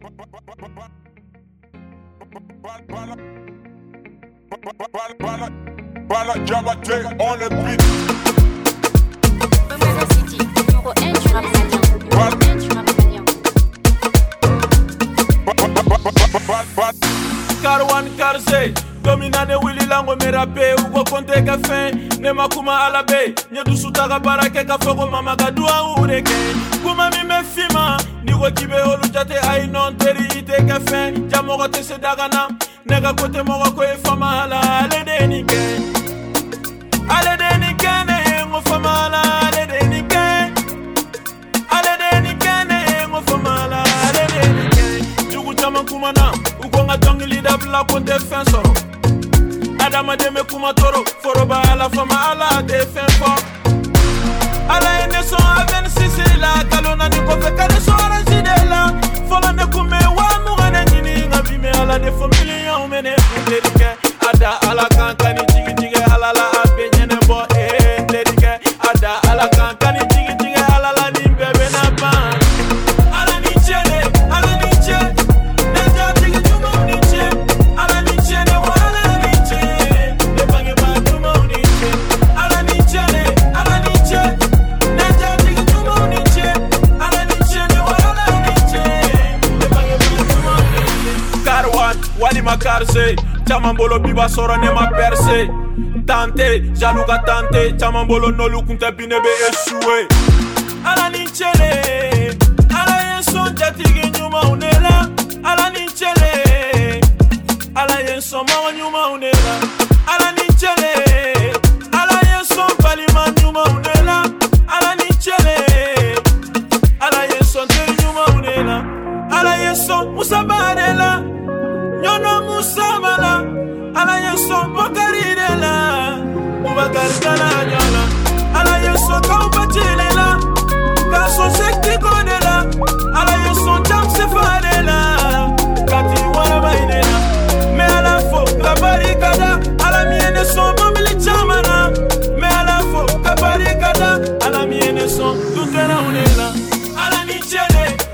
Bala Jabate on the beat. numéro 1 du rap numéro 1 du rap Car one car say dominane wili lango merape uko konte ka fin ne makuma alabe nyedusu taka barake ka fogo mama ka duwa ureke mɔgɔ k'i be olu jate a ye nɔn teri i tɛ kɛ fɛn ja mɔgɔ tɛ se daga na ne ka ko tɛ mɔgɔ ko ye fama la ale de ye nin kɛ ale de ye nin kɛ ne ye n ko fama la ale de ye nin kɛ ale de ye nin kɛ ne ye n ko fama la ale de ye nin kɛ jugu caman kuma na u ko n ka dɔnkili dabila ko n tɛ fɛn sɔrɔ adamaden be kuma toro foroba ala fama ala tɛ fɛn fɔ ala ye ne sɔn avɛn sisi la kalo naani kɔfɛ ka ne tarse caman bolo bi b'a sɔrɔ ne ma pɛrise tante jalu ka tante caman bolo n'olu kun tɛ bi ne be esue ala ni cele ala ye sɔn jatigi ɲumanw ne la ala ni cele ala ye sɔn mɔgɔ ɲumanw ne la ala ni cele ala ye sɔn balima ɲumanw ne la ala ni cele ala ye sɔn teri ɲumanw ne la ala ye sɔn musa baara son, tout est là, est là. À la Michele.